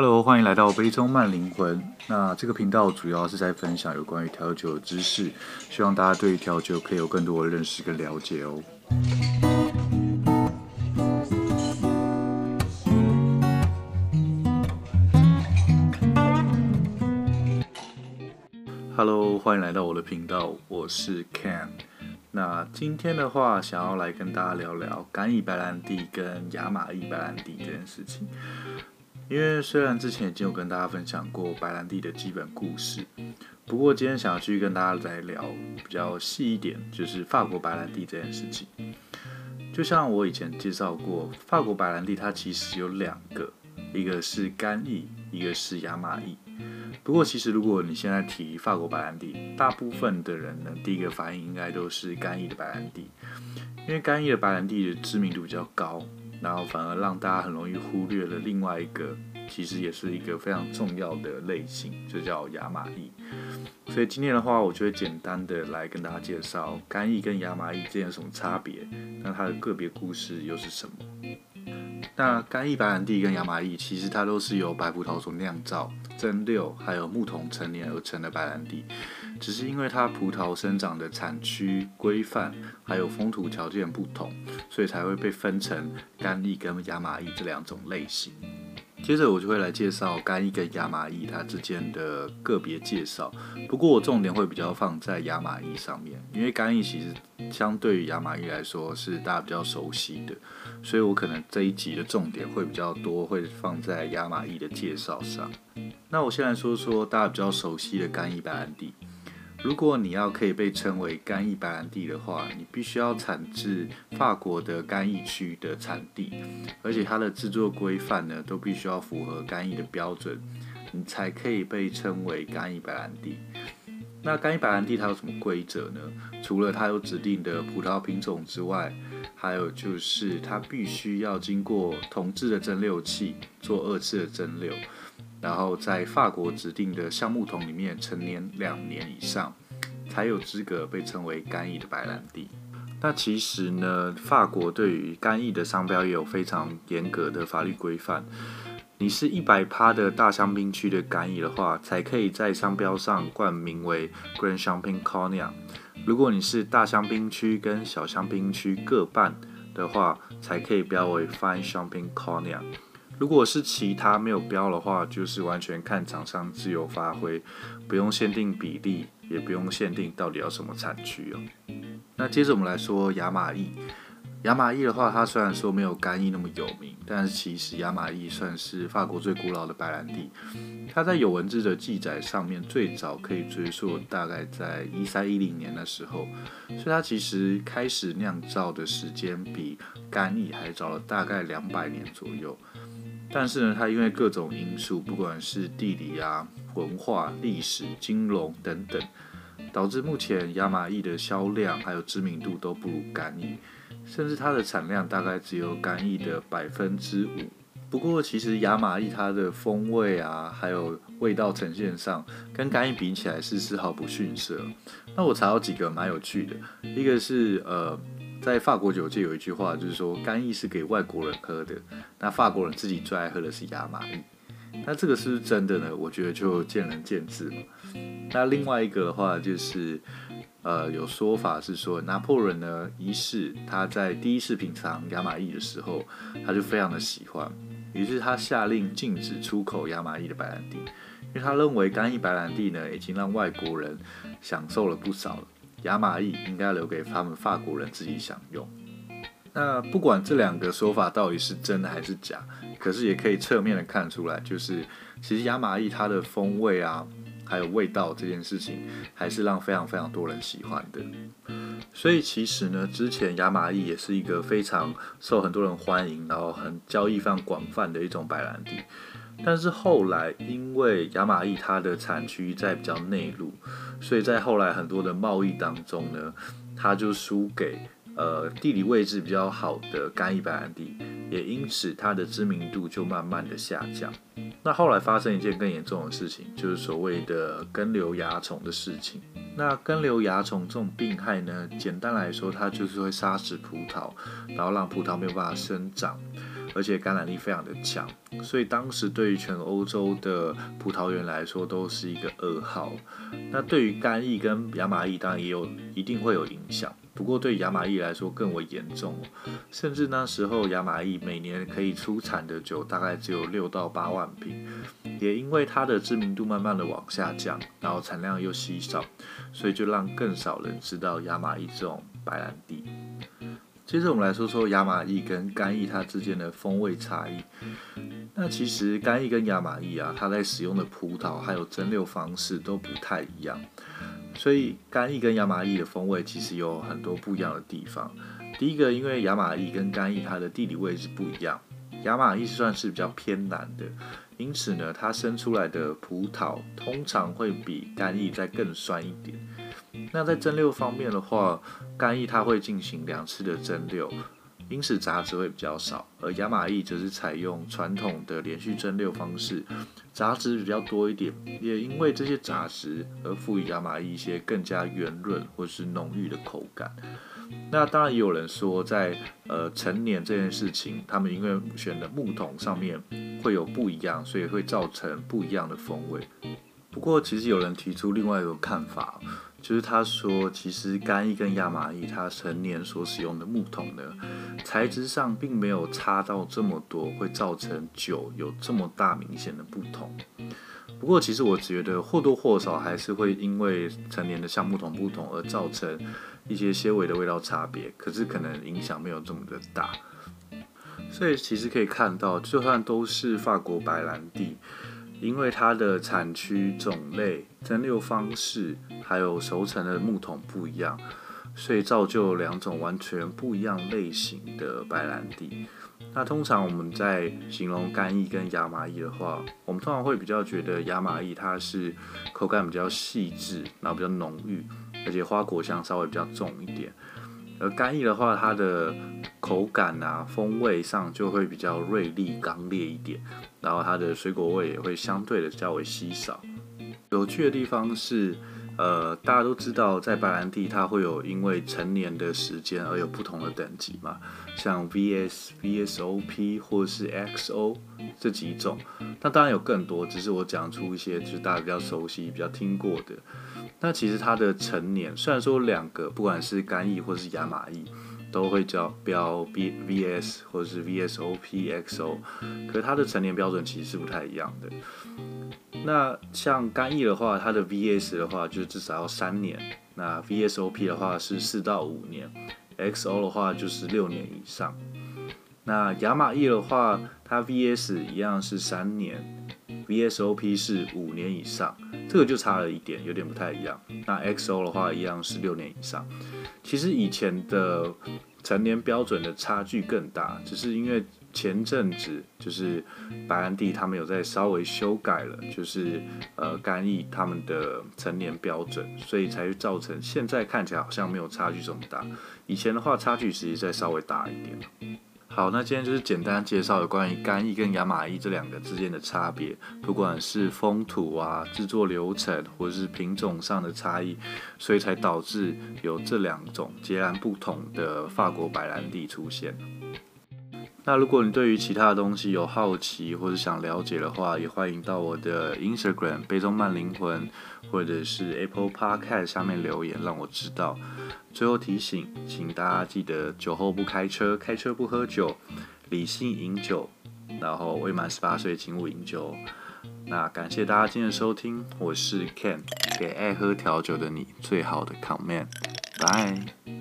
Hello，欢迎来到杯中慢灵魂。那这个频道主要是在分享有关于调酒的知识，希望大家对调酒可以有更多的认识跟了解哦。Hello，欢迎来到我的频道，我是 Ken。那今天的话，想要来跟大家聊聊干邑白兰地跟亚马邑白兰地这件事情。因为虽然之前已经有跟大家分享过白兰地的基本故事，不过今天想要继续跟大家来聊比较细一点，就是法国白兰地这件事情。就像我以前介绍过，法国白兰地它其实有两个，一个是干邑，一个是亚玛邑。不过其实如果你现在提法国白兰地，大部分的人呢，第一个反应应该都是干邑的白兰地，因为干邑的白兰地的知名度比较高。然后反而让大家很容易忽略了另外一个，其实也是一个非常重要的类型，就叫亚玛邑。所以今天的话，我就会简单的来跟大家介绍干邑跟亚玛邑之间有什么差别，那它的个别故事又是什么？那干邑白兰地跟亚玛邑其实它都是由白葡萄所酿造、蒸馏还有木桶陈年而成的白兰地。只是因为它葡萄生长的产区规范，还有风土条件不同，所以才会被分成干邑跟亚玛邑这两种类型。接着我就会来介绍干邑跟亚玛邑它之间的个别介绍。不过我重点会比较放在亚玛邑上面，因为干邑其实相对于亚玛邑来说是大家比较熟悉的，所以我可能这一集的重点会比较多，会放在亚玛邑的介绍上。那我先来说说大家比较熟悉的干邑白兰地。如果你要可以被称为干邑白兰地的话，你必须要产自法国的干邑区的产地，而且它的制作规范呢都必须要符合干邑的标准，你才可以被称为干邑白兰地。那干邑白兰地它有什么规则呢？除了它有指定的葡萄品种之外，还有就是它必须要经过铜制的蒸馏器做二次的蒸馏。然后在法国指定的橡木桶里面陈年两年以上，才有资格被称为干邑的白兰地。那其实呢，法国对于干邑的商标也有非常严格的法律规范。你是一百趴的大香槟区的干邑的话，才可以在商标上冠名为 Grand Champagne Cognac。如果你是大香槟区跟小香槟区各半的话，才可以标为 Fine Champagne Cognac。如果是其他没有标的话，就是完全看厂商自由发挥，不用限定比例，也不用限定到底要什么产区哦。那接着我们来说亚玛邑，亚玛邑的话，它虽然说没有干邑那么有名，但是其实亚玛邑算是法国最古老的白兰地。它在有文字的记载上面，最早可以追溯大概在一三一零年的时候，所以它其实开始酿造的时间比干邑还早了大概两百年左右。但是呢，它因为各种因素，不管是地理啊、文化、历史、金融等等，导致目前亚玛邑的销量还有知名度都不如干邑，甚至它的产量大概只有干邑的百分之五。不过，其实亚玛邑它的风味啊，还有味道呈现上，跟干邑比起来是丝毫不逊色。那我查到几个蛮有趣的，一个是呃。在法国酒界有一句话，就是说干邑是给外国人喝的，那法国人自己最爱喝的是亚玛邑。那这个是是真的呢？我觉得就见仁见智嘛。那另外一个的话，就是呃，有说法是说拿破仑呢一世他在第一次品尝亚玛邑的时候，他就非常的喜欢，于是他下令禁止出口亚玛邑的白兰地，因为他认为干邑白兰地呢已经让外国人享受了不少了。亚玛邑应该留给他们法国人自己享用。那不管这两个说法到底是真的还是假，可是也可以侧面的看出来，就是其实亚玛邑它的风味啊，还有味道这件事情，还是让非常非常多人喜欢的。所以其实呢，之前亚玛邑也是一个非常受很多人欢迎，然后很交易非常广泛的一种白兰地。但是后来，因为亚玛邑它的产区在比较内陆，所以在后来很多的贸易当中呢，它就输给呃地理位置比较好的干邑白兰地，也因此它的知名度就慢慢的下降。那后来发生一件更严重的事情，就是所谓的根瘤蚜虫的事情。那根瘤蚜虫这种病害呢，简单来说，它就是会杀死葡萄，然后让葡萄没有办法生长。而且感染力非常的强，所以当时对于全欧洲的葡萄园来说都是一个噩耗。那对于干邑跟亚玛邑当然也有一定会有影响，不过对亚玛邑来说更为严重，甚至那时候亚玛邑每年可以出产的酒大概只有六到八万瓶，也因为它的知名度慢慢的往下降，然后产量又稀少，所以就让更少人知道亚玛邑这种白兰地。接着我们来说说亚玛意跟干邑它之间的风味差异。那其实干邑跟亚玛意啊，它在使用的葡萄还有蒸馏方式都不太一样，所以干邑跟亚玛意的风味其实有很多不一样的地方。第一个，因为亚玛意跟干邑它的地理位置不一样，亚玛意算是比较偏南的，因此呢，它生出来的葡萄通常会比干邑再更酸一点。那在蒸馏方面的话，干邑它会进行两次的蒸馏，因此杂质会比较少；而亚玛邑则是采用传统的连续蒸馏方式，杂质比较多一点。也因为这些杂质而赋予亚玛邑一些更加圆润或是浓郁的口感。那当然也有人说在，在呃陈年这件事情，他们因为选的木桶上面会有不一样，所以会造成不一样的风味。不过其实有人提出另外一个看法。就是他说，其实干邑跟亚麻邑它成年所使用的木桶呢，材质上并没有差到这么多，会造成酒有这么大明显的不同。不过其实我觉得或多或少还是会因为成年的橡木桶不同而造成一些些微的味道差别，可是可能影响没有这么的大。所以其实可以看到，就算都是法国白兰地。因为它的产区、种类、蒸馏方式，还有熟成的木桶不一样，所以造就两种完全不一样类型的白兰地。那通常我们在形容干邑跟亚玛邑的话，我们通常会比较觉得亚玛邑它是口感比较细致，然后比较浓郁，而且花果香稍微比较重一点。而干邑的话，它的口感啊，风味上就会比较锐利、刚烈一点，然后它的水果味也会相对的较为稀少。有趣的地方是，呃，大家都知道，在白兰地它会有因为陈年的时间而有不同的等级嘛，像 VS、VSOP 或是 XO 这几种。那当然有更多，只是我讲出一些就是大家比较熟悉、比较听过的。那其实它的陈年，虽然说两个不管是干邑或是亚玛邑都会叫标 B VS 或者是 VSOP XO，可是它的成年标准其实是不太一样的。那像干邑的话，它的 VS 的话就至少要三年，那 VSOP 的话是四到五年，XO 的话就是六年以上。那亚玛邑的话，它 VS 一样是三年。VSOP 是五年以上，这个就差了一点，有点不太一样。那 XO 的话一样是六年以上。其实以前的成年标准的差距更大，只是因为前阵子就是白兰地他们有在稍微修改了，就是呃干邑他们的成年标准，所以才造成现在看起来好像没有差距这么大。以前的话差距实在稍微大一点。好，那今天就是简单介绍有关于干邑跟亚马邑这两个之间的差别，不管是风土啊、制作流程或者是品种上的差异，所以才导致有这两种截然不同的法国白兰地出现。那如果你对于其他的东西有好奇或者想了解的话，也欢迎到我的 Instagram 杯中慢灵魂，或者是 Apple Podcast 下面留言，让我知道。最后提醒，请大家记得酒后不开车，开车不喝酒，理性饮酒，然后未满十八岁请勿饮酒。那感谢大家今天的收听，我是 Ken，给爱喝调酒的你最好的 comment，拜。